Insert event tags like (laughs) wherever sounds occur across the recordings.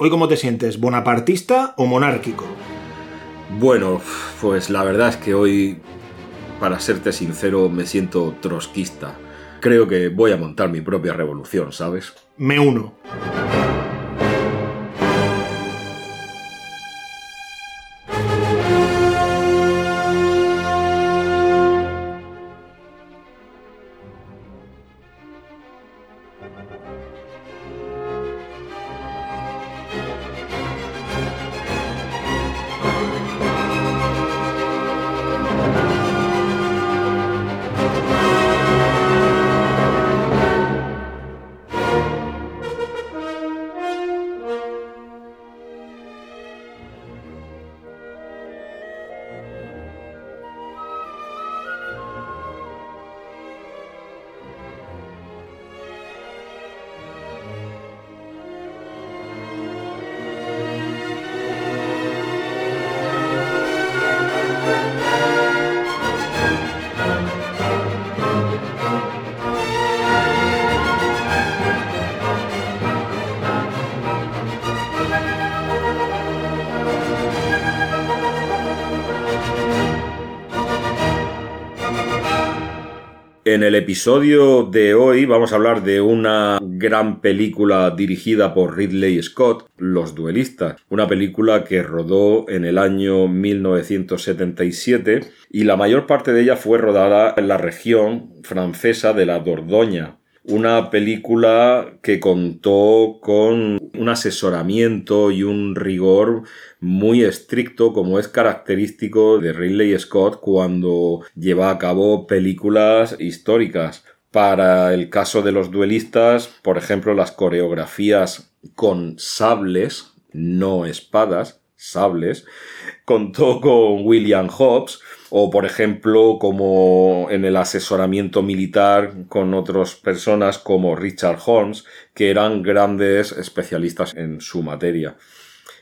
¿Hoy cómo te sientes? ¿Bonapartista o monárquico? Bueno, pues la verdad es que hoy, para serte sincero, me siento trotskista. Creo que voy a montar mi propia revolución, ¿sabes? Me uno. En el episodio de hoy vamos a hablar de una gran película dirigida por Ridley Scott, Los Duelistas, una película que rodó en el año 1977 y la mayor parte de ella fue rodada en la región francesa de la Dordoña, una película que contó con un asesoramiento y un rigor muy estricto como es característico de Ridley Scott cuando lleva a cabo películas históricas. Para el caso de los duelistas, por ejemplo, las coreografías con sables, no espadas, sables, contó con William Hobbs, o por ejemplo como en el asesoramiento militar con otras personas como Richard Holmes, que eran grandes especialistas en su materia.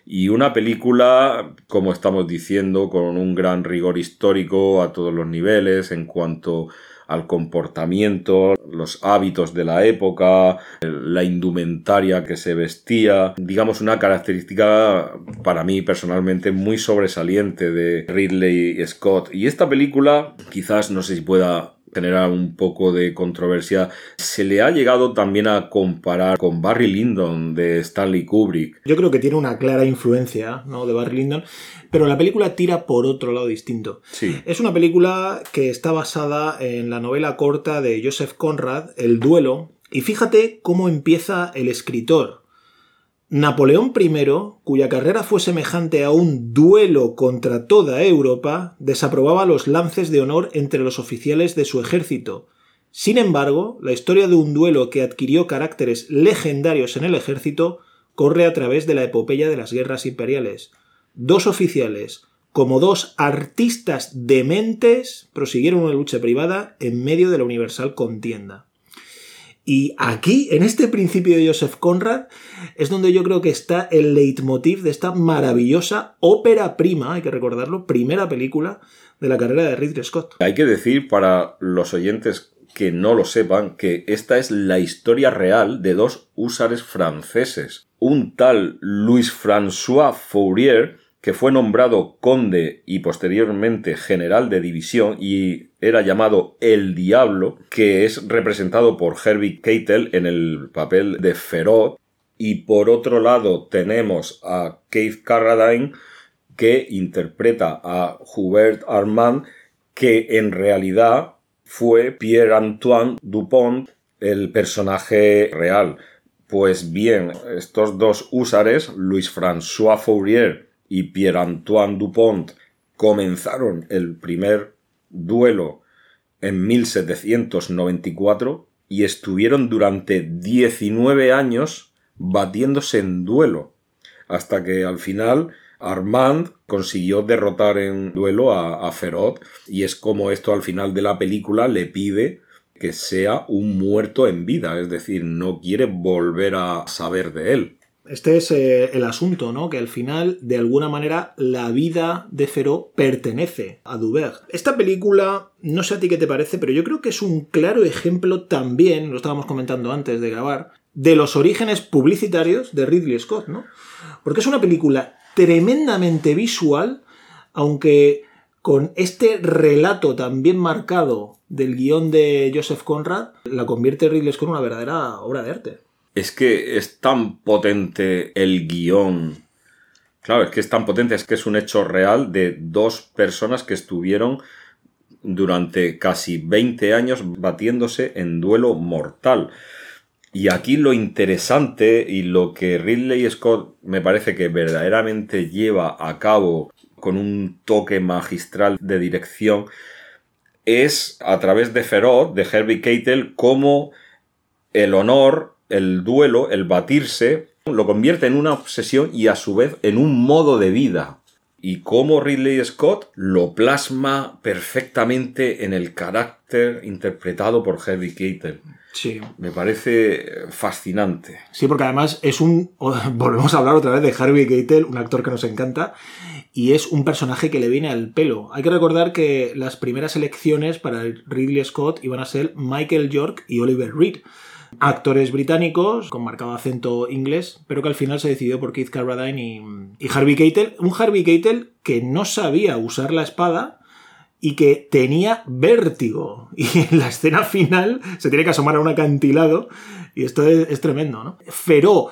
Y una película, como estamos diciendo, con un gran rigor histórico a todos los niveles en cuanto al comportamiento, los hábitos de la época, la indumentaria que se vestía, digamos una característica para mí personalmente muy sobresaliente de Ridley Scott. Y esta película quizás no sé si pueda generar un poco de controversia, se le ha llegado también a comparar con Barry Lyndon de Stanley Kubrick. Yo creo que tiene una clara influencia ¿no? de Barry Lyndon, pero la película tira por otro lado distinto. Sí. Es una película que está basada en la novela corta de Joseph Conrad, El duelo, y fíjate cómo empieza el escritor. Napoleón I, cuya carrera fue semejante a un duelo contra toda Europa, desaprobaba los lances de honor entre los oficiales de su ejército. Sin embargo, la historia de un duelo que adquirió caracteres legendarios en el ejército corre a través de la epopeya de las guerras imperiales. Dos oficiales, como dos artistas dementes, prosiguieron una lucha privada en medio de la universal contienda. Y aquí, en este principio de Joseph Conrad, es donde yo creo que está el leitmotiv de esta maravillosa ópera prima, hay que recordarlo, primera película de la carrera de Ridley Scott. Hay que decir para los oyentes que no lo sepan que esta es la historia real de dos húsares franceses. Un tal Louis François Fourier, que fue nombrado conde y posteriormente general de división y era llamado El Diablo, que es representado por Herbie Keitel en el papel de Feroz. Y por otro lado tenemos a Keith Carradine, que interpreta a Hubert Armand, que en realidad fue Pierre-Antoine Dupont, el personaje real. Pues bien, estos dos húsares, Louis François Fourier y Pierre-Antoine Dupont, comenzaron el primer duelo en 1794 y estuvieron durante 19 años batiéndose en duelo, hasta que al final Armand consiguió derrotar en duelo a, a Feroz y es como esto al final de la película le pide que sea un muerto en vida, es decir, no quiere volver a saber de él. Este es eh, el asunto, ¿no? Que al final, de alguna manera, la vida de Feró pertenece a Duberg. Esta película, no sé a ti qué te parece, pero yo creo que es un claro ejemplo también, lo estábamos comentando antes de grabar, de los orígenes publicitarios de Ridley Scott, ¿no? Porque es una película tremendamente visual, aunque con este relato tan bien marcado del guion de Joseph Conrad, la convierte Ridley Scott en una verdadera obra de arte. Es que es tan potente el guion. Claro, es que es tan potente, es que es un hecho real de dos personas que estuvieron durante casi 20 años batiéndose en duelo mortal. Y aquí lo interesante y lo que Ridley Scott me parece que verdaderamente lleva a cabo con un toque magistral de dirección es a través de Feroz, de Herbie Keitel, cómo el honor, el duelo, el batirse, lo convierte en una obsesión y a su vez en un modo de vida y cómo Ridley Scott lo plasma perfectamente en el carácter interpretado por Herbie Keitel. Sí. Me parece fascinante. Sí, porque además es un. (laughs) Volvemos a hablar otra vez de Harvey Keitel, un actor que nos encanta, y es un personaje que le viene al pelo. Hay que recordar que las primeras elecciones para Ridley Scott iban a ser Michael York y Oliver Reed actores británicos con marcado acento inglés, pero que al final se decidió por Keith Carradine y, Harvey Keitel. Un Harvey Keitel que no sabía usar la espada y que tenía vértigo. (laughs) Y en la escena final se tiene que asomar a un acantilado y esto es, tremendo, ¿no? Feró,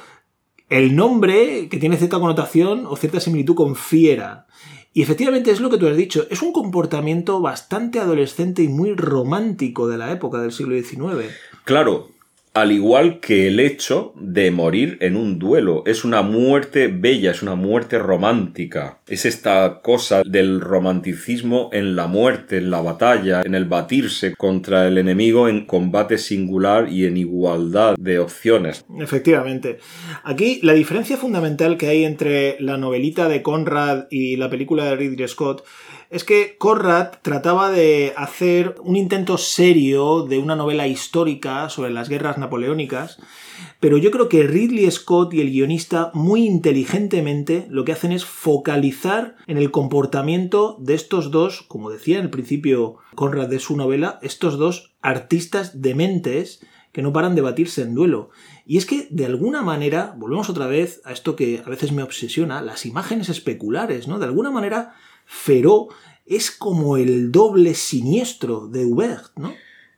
el nombre que tiene cierta connotación o cierta similitud con fiera. Y efectivamente es lo que tú has dicho, es un comportamiento bastante adolescente y muy romántico de la época del siglo XIX. Claro, al igual que el hecho de morir en un duelo. Es una muerte bella, es una muerte romántica. Es esta cosa del romanticismo en la muerte, en la batalla, en el batirse contra el enemigo en combate singular y en igualdad de opciones. Efectivamente. Aquí la diferencia fundamental que hay entre la novelita de Conrad y la película de Ridley Scott es que Conrad trataba de hacer un intento serio de una novela histórica sobre las guerras napoleónicas, pero yo creo que Ridley Scott y el guionista muy inteligentemente lo que hacen es focalizar en el comportamiento de estos dos, como decía en el principio Conrad de su novela, estos dos artistas dementes que no paran de batirse en duelo. Y es que, de alguna manera, volvemos otra vez a esto que a veces me obsesiona, las imágenes especulares, ¿no? De alguna manera, Feró es como el doble siniestro de Hubert, ¿no?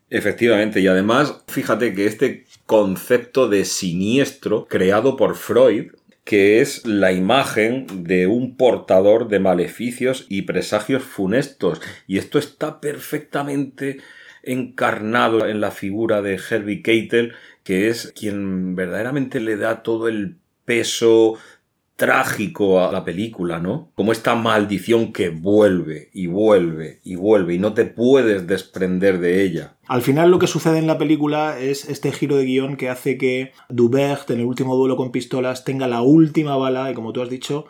Efectivamente, y además, fíjate que este concepto de siniestro creado por Freud, que es la imagen de un portador de maleficios y presagios funestos, y esto está perfectamente encarnado en la figura de Herbie Keitel, que es quien verdaderamente le da todo el peso trágico a la película, ¿no? Como esta maldición que vuelve y vuelve y vuelve y no te puedes desprender de ella. Al final lo que sucede en la película es este giro de guion que hace que Dubert en el último duelo con pistolas tenga la última bala y como tú has dicho,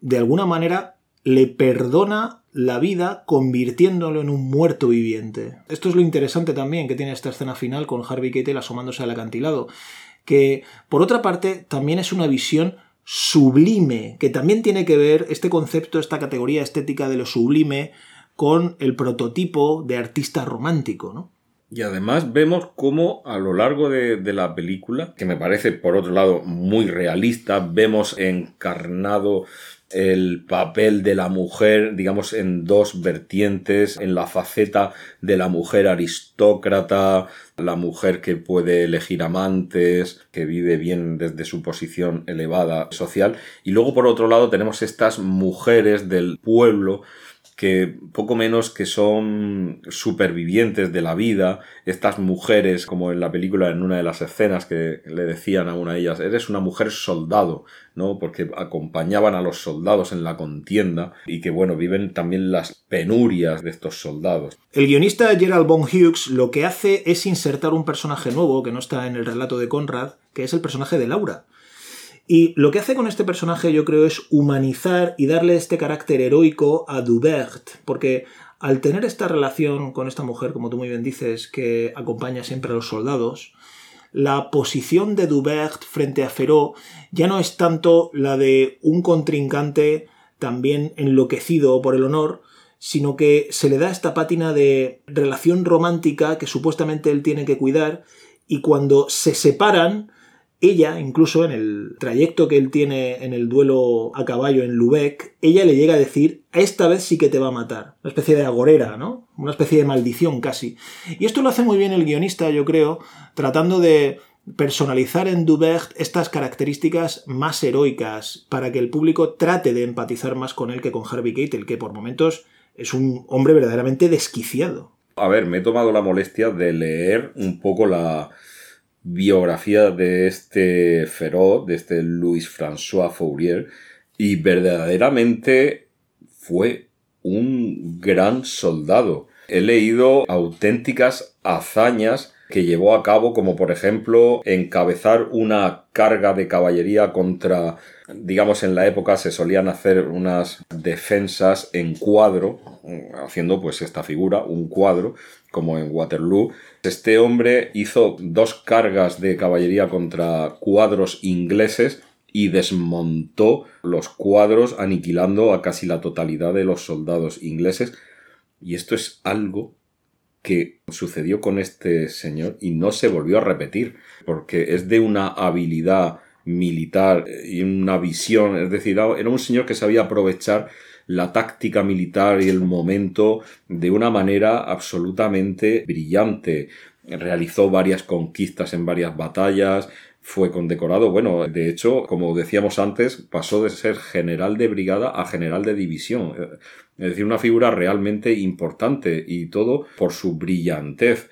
de alguna manera le perdona la vida convirtiéndolo en un muerto viviente. Esto es lo interesante también que tiene esta escena final con Harvey Keitel asomándose al acantilado, que por otra parte también es una visión sublime, que también tiene que ver este concepto, esta categoría estética de lo sublime con el prototipo de artista romántico, ¿no? Y además vemos cómo a lo largo de, de, la película, que me parece por otro lado muy realista, vemos encarnado el papel de la mujer, digamos, en dos vertientes, en la faceta de la mujer aristócrata, la mujer que puede elegir amantes, que vive bien desde su posición elevada social, y luego por otro lado tenemos estas mujeres del pueblo que poco menos que son supervivientes de la vida, estas mujeres, como en la película, en una de las escenas que le decían a una de ellas, eres una mujer soldado, ¿no? Porque acompañaban a los soldados en la contienda y que, bueno, viven también las penurias de estos soldados. El guionista Gerald Von Hughes lo que hace es insertar un personaje nuevo que no está en el relato de Conrad, que es el personaje de Laura. Y lo que hace con este personaje yo creo es humanizar y darle este carácter heroico a Dubert, porque al tener esta relación con esta mujer, como tú muy bien dices, que acompaña siempre a los soldados, la posición de Dubert frente a Feró ya no es tanto la de un contrincante también enloquecido por el honor, sino que se le da esta pátina de relación romántica que supuestamente él tiene que cuidar y cuando se separan ella, incluso en el trayecto que él tiene en el duelo a caballo en Lubeck, ella le llega a decir, esta vez sí que te va a matar. Una especie de agorera, ¿no? Una especie de maldición casi. Y esto lo hace muy bien el guionista, yo creo, tratando de personalizar en Dubert estas características más heroicas para que el público trate de empatizar más con él que con Harvey Keitel, que por momentos es un hombre verdaderamente desquiciado. A ver, me he tomado la molestia de leer un poco la biografía de este feroz, de este Louis François Fourier, y verdaderamente fue un gran soldado. He leído auténticas hazañas que llevó a cabo, como por ejemplo encabezar una carga de caballería contra, digamos, en la época se solían hacer unas defensas en cuadro, haciendo pues esta figura, un cuadro, como en Waterloo. Este hombre hizo dos cargas de caballería contra cuadros ingleses y desmontó los cuadros aniquilando a casi la totalidad de los soldados ingleses. Y esto es algo que sucedió con este señor y no se volvió a repetir, porque es de una habilidad militar y una visión, es decir, era un señor que sabía aprovechar la táctica militar y el momento de una manera absolutamente brillante. Realizó varias conquistas en varias batallas, fue condecorado. Bueno, de hecho, como decíamos antes, pasó de ser general de brigada a general de división. Es decir, una figura realmente importante y todo por su brillantez.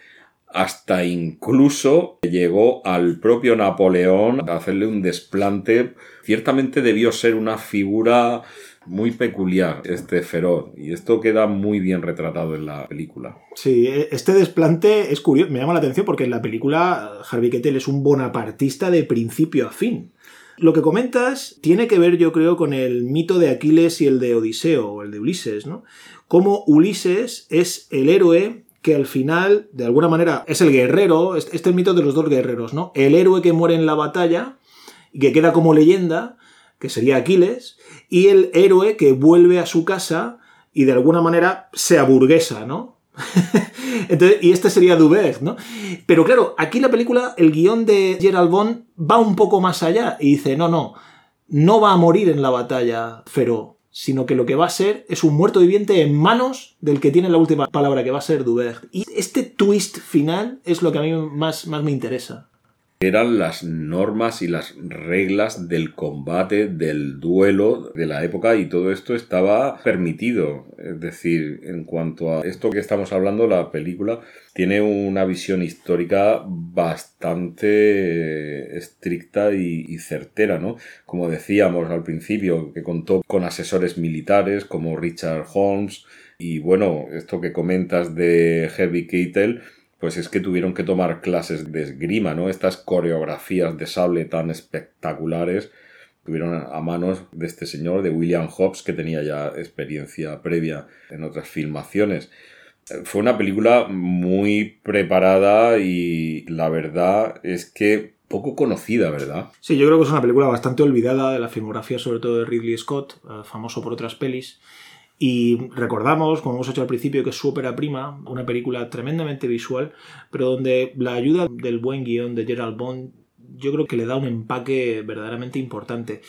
Hasta incluso llegó al propio Napoleón a hacerle un desplante. Ciertamente debió ser una figura muy peculiar este feroz y esto queda muy bien retratado en la película. Sí, e, este desplante es curioso, me llama la atención porque en la película Harvey Keitel es un bonapartista de principio a fin. Lo que comentas tiene que ver, yo creo, con el mito de Aquiles y el de Odiseo, o el de Ulises, ¿no? Como Ulises es el héroe que al final, de alguna manera, es el guerrero, este es el mito de los dos guerreros, ¿no? El héroe que muere en la batalla y que queda como leyenda, que sería Aquiles, y el héroe que vuelve a su casa y de alguna manera se aburguesa, ¿no? (laughs) y este sería Dubert, ¿no? Pero claro, aquí la película, el guion de Gerald Bond va un poco más allá y dice, no, no, no va a morir en la batalla Feró, sino que lo que va a ser es un muerto viviente en manos del que tiene la última palabra, que va a ser Dubert. Y este twist final es lo que a mí más, más me interesa eran las normas y las reglas del combate, del duelo de la época y todo esto estaba permitido. Es decir, en cuanto a esto que estamos hablando, la película tiene una visión histórica bastante estricta y, certera, ¿no? Como decíamos al principio, que contó con asesores militares como Richard Holmes y bueno, esto que comentas de Heavy Keitel, pues es que tuvieron que tomar clases de esgrima, ¿no? Estas coreografías de sable tan espectaculares tuvieron a manos de este señor, de William Hobbs, que tenía ya experiencia previa en otras filmaciones. Fue una película muy preparada y la verdad es que poco conocida, ¿verdad? Sí, yo creo que es una película bastante olvidada de la filmografía, sobre todo de Ridley Scott, eh, famoso por otras pelis. Y recordamos, como hemos hecho al principio, que es su ópera prima, una película tremendamente visual, pero donde la ayuda del buen guion de Gerald Bond yo creo que le da un empaque verdaderamente importante.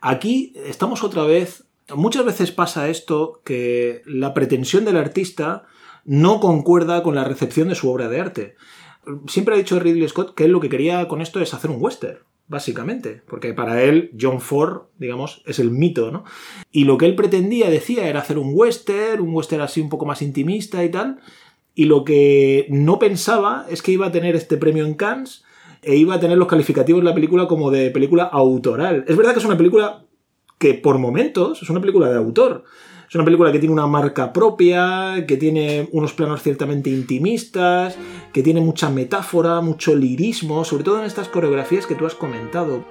Aquí estamos otra vez, muchas veces pasa esto, que la pretensión del artista no concuerda con la recepción de su obra de arte. Siempre ha dicho Ridley Scott que él lo que quería con esto es hacer un western básicamente, porque para él John Ford, digamos, es el mito, ¿no? Y lo que él pretendía, decía, era hacer un western, un western así un poco más intimista y tal, y lo que no pensaba es que iba a tener este premio en Cannes e iba a tener los calificativos de la película como de película autoral. Es verdad que es una película que por momentos es una película de autor, es una película que tiene una marca propia, que tiene unos planos ciertamente intimistas, que tiene mucha metáfora, mucho lirismo, sobre todo en estas coreografías que tú has comentado.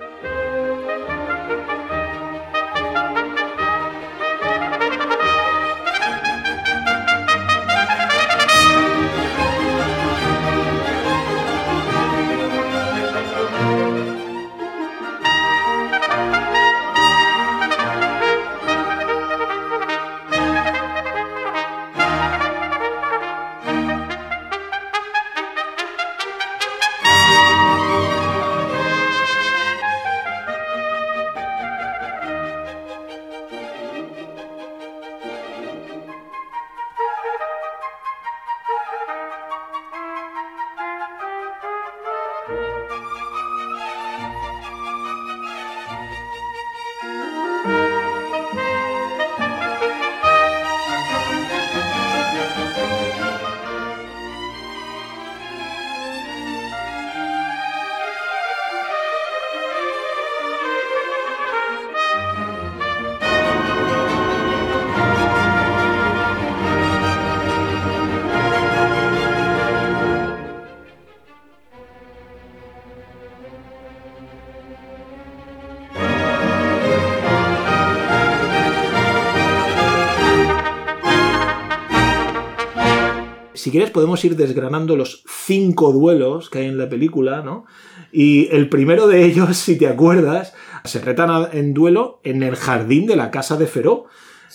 Si quieres podemos ir desgranando los cinco duelos que hay en la película, ¿no? Y el primero de ellos, si te acuerdas, se retan en duelo en el jardín de la casa de Feró.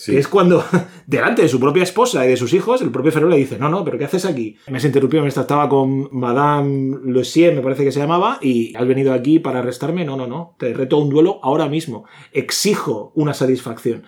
Que es cuando, (laughs) delante de su propia esposa y de sus hijos, el propio Feró le dice, no, no, pero ¿qué haces aquí? Me has interrumpido, me estaba con Madame Lucier, me parece que se llamaba, y has venido aquí para arrestarme. No, no, no, te reto un duelo ahora mismo. Exijo una satisfacción.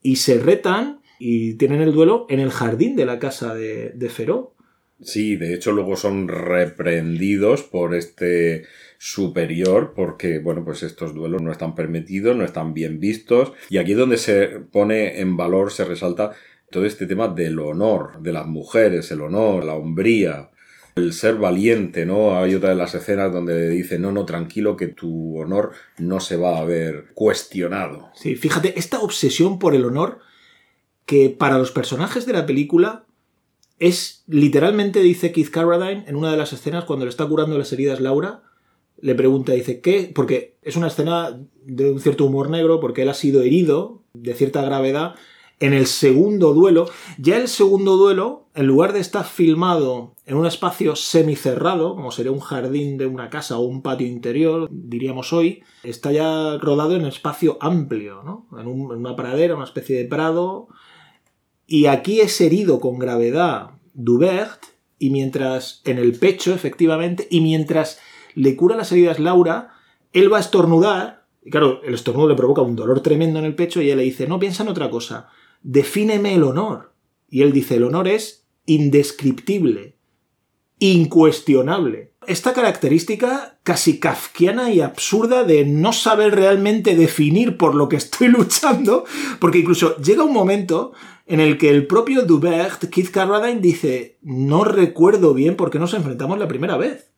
Y se retan y tienen el duelo en el jardín de la casa de, de Feró. Sí, de hecho luego son reprendidos por este superior porque, bueno, pues estos duelos no están permitidos, no están bien vistos. Y aquí es donde se pone en valor, se resalta todo este tema del honor de las mujeres, el honor, la hombría, el ser valiente, ¿no? Hay otra de las escenas donde dice, no, no, tranquilo, que tu honor no se va a ver cuestionado. Sí, fíjate, esta obsesión por el honor que para los personajes de la película es literalmente, dice Keith Carradine en una de las escenas cuando le está curando las heridas Laura, le pregunta, dice, ¿qué? Porque es una escena de un cierto humor negro, porque él ha sido herido de cierta gravedad en el segundo duelo. Ya el segundo duelo, en lugar de estar filmado en un espacio semicerrado, como sería un jardín de una casa o un patio interior, diríamos hoy, está ya rodado en espacio amplio, ¿no? En, en una pradera, una especie de prado. Y aquí es herido con gravedad Dubert, y mientras en el pecho, efectivamente, y mientras le cura las heridas Laura, él va a estornudar, y claro, el estornudo le provoca un dolor tremendo en el pecho, y ella le dice, no, piensa en otra cosa, defíneme el honor. Y él dice, el honor es indescriptible, incuestionable. Esta característica casi kafkiana y absurda de no saber realmente definir por lo que estoy (laughs) luchando, porque incluso llega un momento en el que el propio Dubert, Keith Carradine, dice, no recuerdo bien por qué nos enfrentamos la primera vez.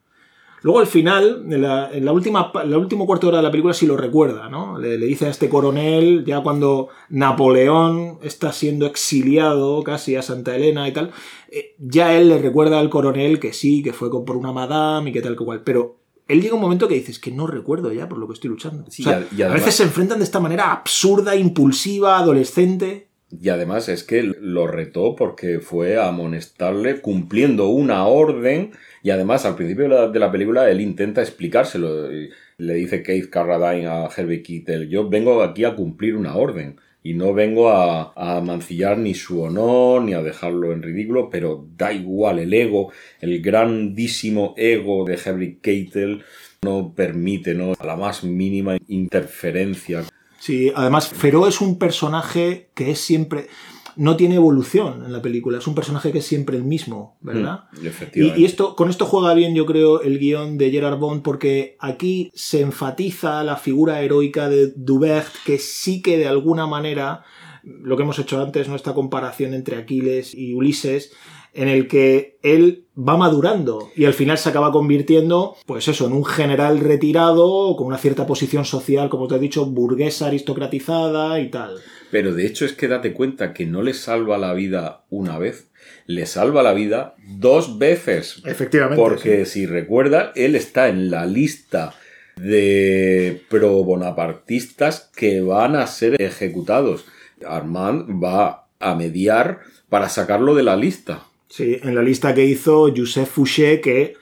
Luego al final, en la, última, la última cuarto hora de la película sí lo recuerda, ¿no? Le, dice a este coronel, ya cuando Napoleón está siendo exiliado casi a Santa Elena y tal, eh, ya él le recuerda al coronel que sí, que fue por una madame y que tal que cual. Pero él llega un momento que dices que no recuerdo ya por lo que estoy luchando. a veces se enfrentan de esta manera absurda, impulsiva, adolescente. Y además es que lo retó porque fue a amonestarle cumpliendo una orden y además al principio de la, película él intenta explicárselo. Le dice Keith Carradine a Herbie Kittel, yo vengo aquí a cumplir una orden y no vengo a, mancillar ni su honor ni a dejarlo en ridículo, pero da igual el ego, el grandísimo ego de Herbie Keitel no permite ¿no? la más mínima interferencia Sí, además Feró es un personaje que es siempre no tiene evolución en la película, es un personaje que es siempre el mismo, ¿verdad? Mm, y, esto, con esto juega bien, yo creo, el guion de Gerard Bond, porque aquí se enfatiza la figura heroica de Dubert, que sí que de alguna manera, lo que hemos hecho antes, nuestra comparación entre Aquiles y Ulises, en el que él va madurando y al final se acaba convirtiendo, pues eso, en un general retirado con una cierta posición social, como te he dicho, burguesa, aristocratizada y tal. Pero de hecho es que date cuenta que no le salva la vida una vez, le salva la vida dos veces. Efectivamente. Porque si recuerda, él está en la lista de pro-bonapartistas que van a ser ejecutados. Armand va a mediar para sacarlo de la lista. Sí, en la lista que hizo Joseph Fouché, que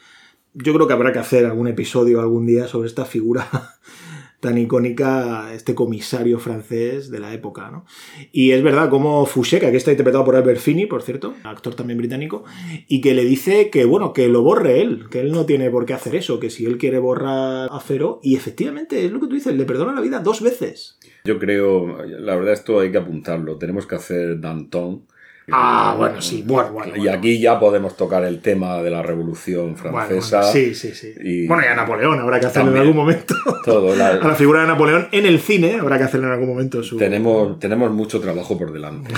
yo creo que habrá que hacer algún episodio algún día sobre esta figura (laughs) tan icónica, este comisario francés de la época, ¿no? Y es verdad, como Fouché, que aquí está interpretado por Albert Finney, por cierto, actor también británico, y que le dice que, bueno, que lo borre él, que él no tiene por qué hacer eso, que si él quiere borrar a Cero, y efectivamente, es lo que tú dices, le perdona la vida dos veces. Yo creo, la verdad esto hay que apuntarlo, tenemos que hacer Danton, Ah, bueno, sí, bueno, bueno. Y aquí ya podemos tocar el tema de la Revolución Francesa. sí, sí, sí. Bueno, y a Napoleón habrá que hacerlo en algún momento. Todo, la... (laughs) A la figura de Napoleón en el cine habrá que hacerlo en algún momento. Tenemos, tenemos mucho trabajo por delante.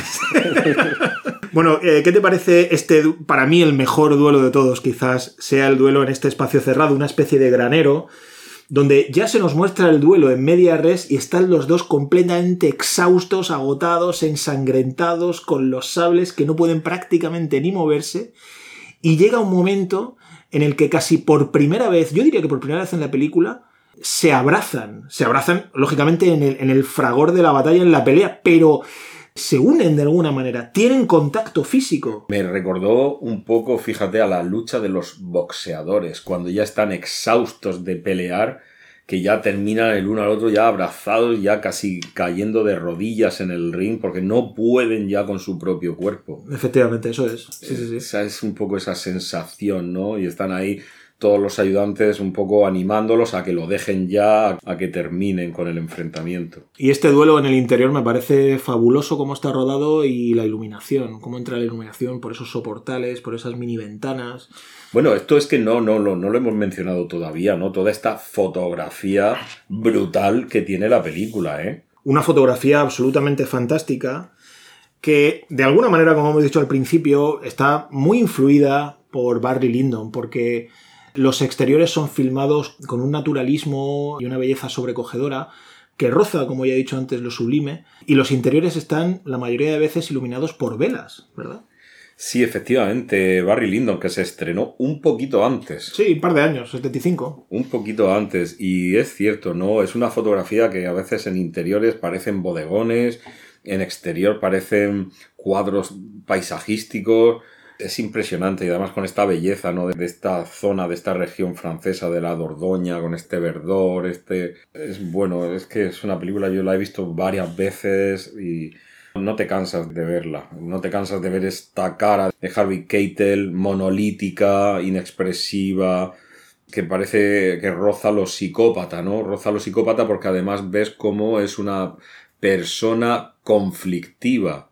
(laughs) bueno, eh, ¿qué te parece este, para mí el mejor duelo de todos quizás sea el duelo en este espacio cerrado, una especie de granero? Donde ya se nos muestra el duelo en media res y están los dos completamente exhaustos, agotados, ensangrentados, con los sables que no pueden prácticamente ni moverse, y llega un momento en el que casi por primera vez, yo diría que por primera vez en la película, se abrazan, se abrazan lógicamente en el, en el fragor de la batalla, en la pelea, pero se unen de alguna manera, tienen contacto físico. Me recordó un poco, fíjate, a la lucha de los boxeadores, cuando ya están exhaustos de pelear, que ya terminan el uno al otro ya abrazados, ya casi cayendo de rodillas en el ring, porque no pueden ya con su propio cuerpo. Efectivamente, eso es. Sí, sí, sí. Esa es un poco esa sensación, ¿no? Y están ahí todos los ayudantes un poco animándolos a que lo dejen ya, a que terminen con el enfrentamiento. Y este duelo en el interior me parece fabuloso cómo está rodado y la iluminación, cómo entra la iluminación por esos soportales, por esas mini ventanas. Bueno, esto es que no, no, no, no lo hemos mencionado todavía, ¿no? Toda esta fotografía brutal que tiene la película, ¿eh? Una fotografía absolutamente fantástica que de alguna manera, como hemos dicho al principio, está muy influida por Barry Lyndon, porque los exteriores son filmados con un naturalismo y una belleza sobrecogedora que roza, como ya he dicho antes, lo sublime, y los interiores están la mayoría de veces iluminados por velas, ¿verdad? Sí, efectivamente, Barry Lyndon, que se estrenó un poquito antes. Sí, un par de años, 75. Un poquito antes, y es cierto, ¿no? Es una fotografía que a veces en interiores parecen bodegones, en exterior parecen cuadros paisajísticos, es impresionante y además con esta belleza, ¿no? De esta zona, de esta región francesa de la Dordoña, con este verdor, este... Es bueno, es que es una película, yo la he visto varias veces y no te cansas de verla, no te cansas de ver esta cara de Harvey Keitel, monolítica, inexpresiva, que parece que roza lo psicópata, ¿no? Roza lo psicópata porque además ves cómo es una persona conflictiva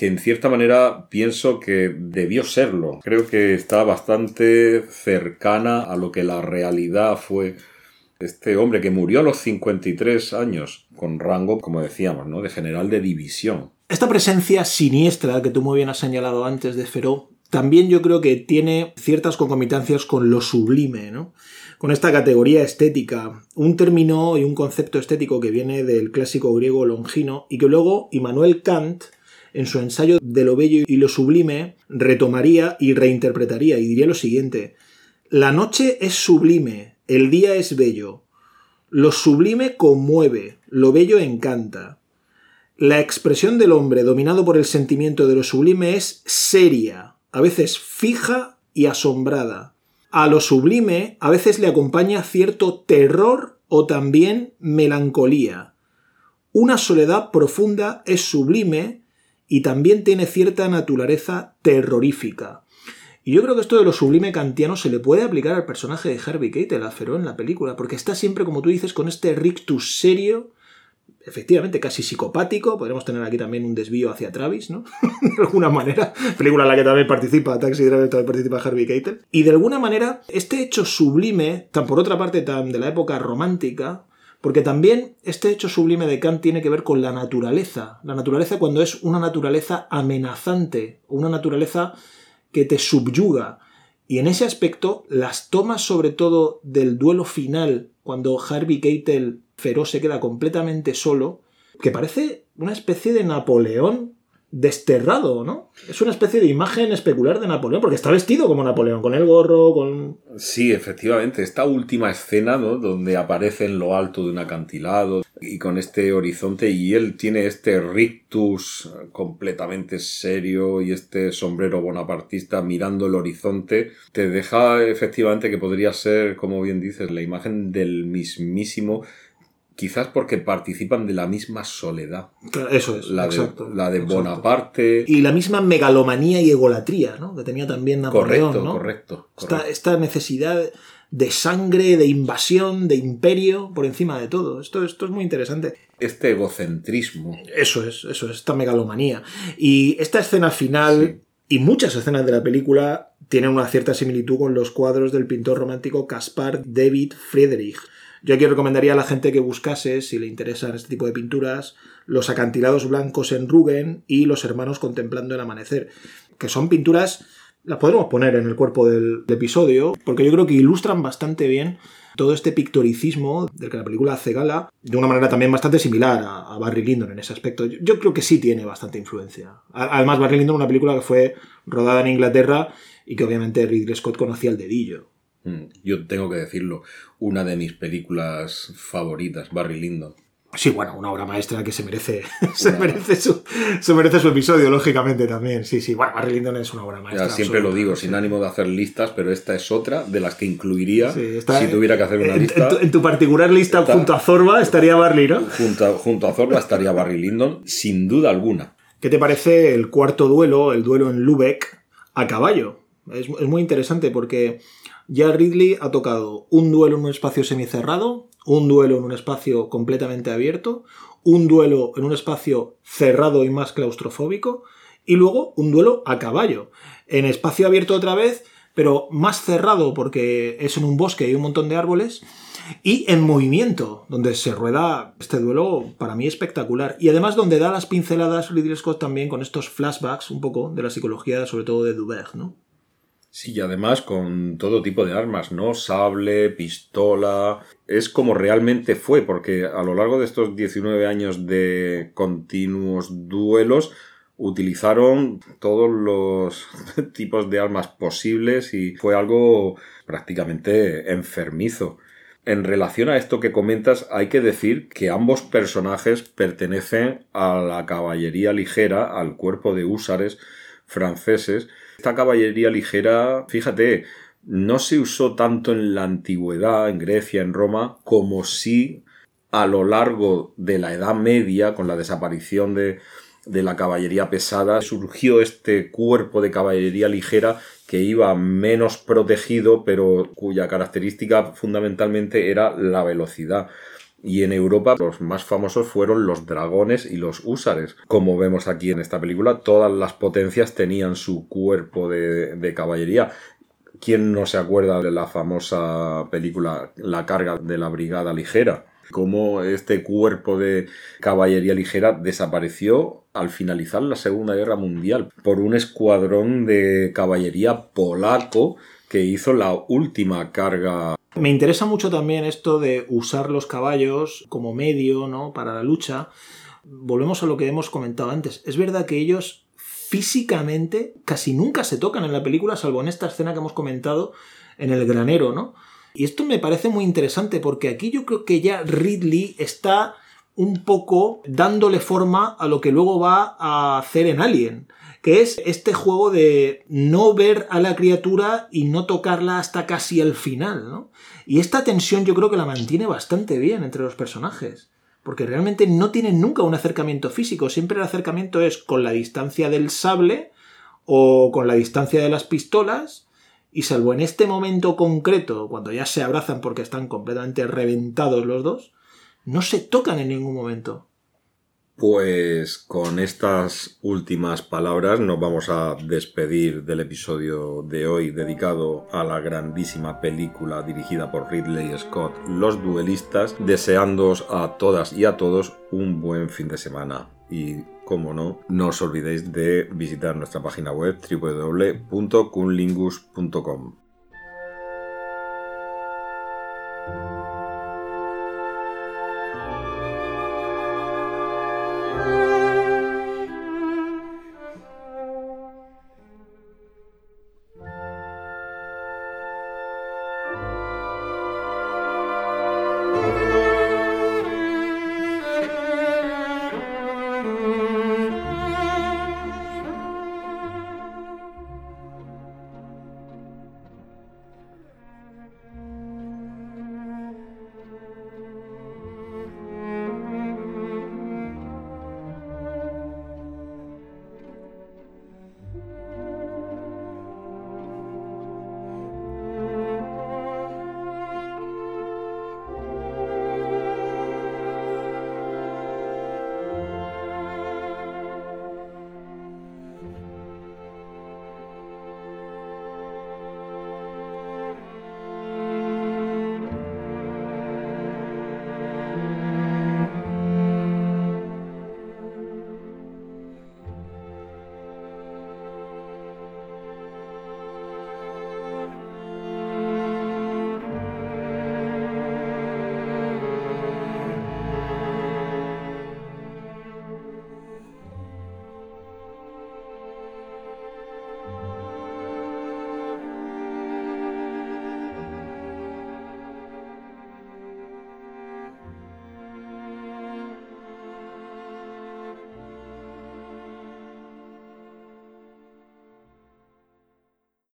que en cierta manera pienso que debió serlo. Creo que está bastante cercana a lo que la realidad fue. Este hombre que murió a los 53 años, con rango, como decíamos, ¿no? de general de división. Esta presencia siniestra que tú muy bien has señalado antes de Feró, también yo creo que tiene ciertas concomitancias con lo sublime, ¿no? Con esta categoría estética, un término y un concepto estético que viene del clásico griego longino y que luego Immanuel Kant en su ensayo de lo bello y lo sublime, retomaría y reinterpretaría y diría lo siguiente, la noche es sublime, el día es bello, lo sublime conmueve, lo bello encanta. La expresión del hombre dominado por el sentimiento de lo sublime es seria, a veces fija y asombrada. A lo sublime a veces le acompaña cierto terror o también melancolía. Una soledad profunda es sublime y también tiene cierta naturaleza terrorífica. Y yo creo que esto de lo sublime kantiano se le puede aplicar al personaje de Harvey Keitel, a en la película, porque está siempre, como tú dices, con este rictus serio, efectivamente casi psicopático. Podríamos tener aquí también un desvío hacia Travis, ¿no? (laughs) de alguna manera. Película en la que también participa Taxi Driver, también participa Harvey Keitel. Y de alguna manera, este hecho sublime, tan por otra parte tan de la época romántica, porque también este hecho sublime de Kant tiene que ver con la naturaleza. La naturaleza cuando es una naturaleza amenazante, una naturaleza que te subyuga. Y en ese aspecto, las tomas sobre todo del duelo final, cuando Harvey Keitel feroz se queda completamente solo, que parece una especie de Napoleón desterrado, ¿no? Es una especie de imagen especular de Napoleón, porque está vestido como Napoleón, con el gorro, con... Sí, efectivamente, esta última escena, ¿no? Donde aparece en lo alto de un acantilado y con este horizonte y él tiene este rictus completamente serio y este sombrero bonapartista mirando el horizonte, te deja efectivamente que podría ser, como bien dices, la imagen del mismísimo quizás porque participan de la misma soledad. Eso es, la exacto. De, la de Bonaparte. Y la misma megalomanía y egolatría, ¿no? Que tenía también Napoleón, correcto, ¿no? Correcto, esta, esta, necesidad de sangre, de invasión, de imperio, por encima de todo. Esto, esto es muy interesante. Este egocentrismo. Eso es, eso es, esta megalomanía. Y esta escena final... Sí. Y muchas escenas de la película tienen una cierta similitud con los cuadros del pintor romántico Caspar David Friedrich. Yo aquí recomendaría a la gente que buscase, si le interesan este tipo de pinturas, los acantilados blancos en Rubén y los hermanos contemplando el amanecer, que son pinturas, las podremos poner en el cuerpo del, episodio, porque yo creo que ilustran bastante bien todo este pictoricismo del que la película hace gala, de una manera también bastante similar a, Barry Lyndon en ese aspecto. Yo, creo que sí tiene bastante influencia. Además, Barry Lyndon una película que fue rodada en Inglaterra y que obviamente Ridley Scott conocía el dedillo. Mm, Yo tengo que decirlo, una de mis películas favoritas, Barry Lyndon. Sí, bueno, una obra maestra que se merece, (laughs) se merece, su, se merece su episodio, lógicamente también. Sí, sí. Bueno, Barry Lyndon es una obra maestra. Ya, siempre lo digo, sin ánimo de hacer listas, pero esta es otra de las que incluiría si tuviera que hacer una en, lista. En tu, particular lista, junto a Zorba, estaría Barley, ¿no? Junto, junto a Zorba estaría Barry Lyndon, sin duda alguna. ¿Qué te parece el cuarto duelo, el duelo en Lubeck, a caballo? Es, es muy interesante porque ya Ridley ha tocado un duelo en un espacio semicerrado, un duelo en un espacio completamente abierto, un duelo en un espacio cerrado y más claustrofóbico, y luego un duelo a caballo, en espacio abierto otra vez, pero más cerrado porque es en un bosque y hay un montón de árboles, y en movimiento, donde se rueda este duelo para mí espectacular. Y además donde da las pinceladas Ridley Scott también con estos flashbacks un poco de la psicología, sobre todo de Dubert, ¿no? Sí, y además con todo tipo de armas, ¿no? Sable, pistola. Es como realmente fue, porque a lo largo de estos 19 años de continuos duelos utilizaron todos los (laughs) tipos de armas posibles y fue algo prácticamente enfermizo. En relación a esto que comentas, hay que decir que ambos personajes pertenecen a la caballería ligera, al cuerpo de húsares franceses, esta caballería ligera, fíjate, no se usó tanto en la antigüedad, en Grecia, en Roma, como si a lo largo de la Edad Media, con la desaparición de, la caballería pesada, surgió este cuerpo de caballería ligera que iba menos protegido, pero cuya característica fundamentalmente era la velocidad. Y en Europa los más famosos fueron los dragones y los húsares. Como vemos aquí en esta película, todas las potencias tenían su cuerpo de, caballería. ¿Quién no se acuerda de la famosa película La carga de la brigada ligera? Cómo este cuerpo de caballería ligera desapareció al finalizar la Segunda Guerra Mundial por un escuadrón de caballería polaco que hizo la última carga me interesa mucho también esto de usar los caballos como medio, ¿no? Para la lucha. Volvemos a lo que hemos comentado antes. Es verdad que ellos físicamente casi nunca se tocan en la película, salvo en esta escena que hemos comentado en el granero, ¿no? Y esto me parece muy interesante porque aquí yo creo que ya Ridley está un poco dándole forma a lo que luego va a hacer en Alien que es este juego de no ver a la criatura y no tocarla hasta casi el final, ¿no? Y esta tensión yo creo que la mantiene bastante bien entre los personajes, porque realmente no tienen nunca un acercamiento físico, siempre el acercamiento es con la distancia del sable o con la distancia de las pistolas, y salvo en este momento concreto, cuando ya se abrazan porque están completamente reventados los dos, no se tocan en ningún momento. Pues con estas últimas palabras nos vamos a despedir del episodio de hoy dedicado a la grandísima película dirigida por Ridley Scott, Los Duelistas, deseándoos a todas y a todos un buen fin de semana. Y como no, no os olvidéis de visitar nuestra página web www.kunlingus.com.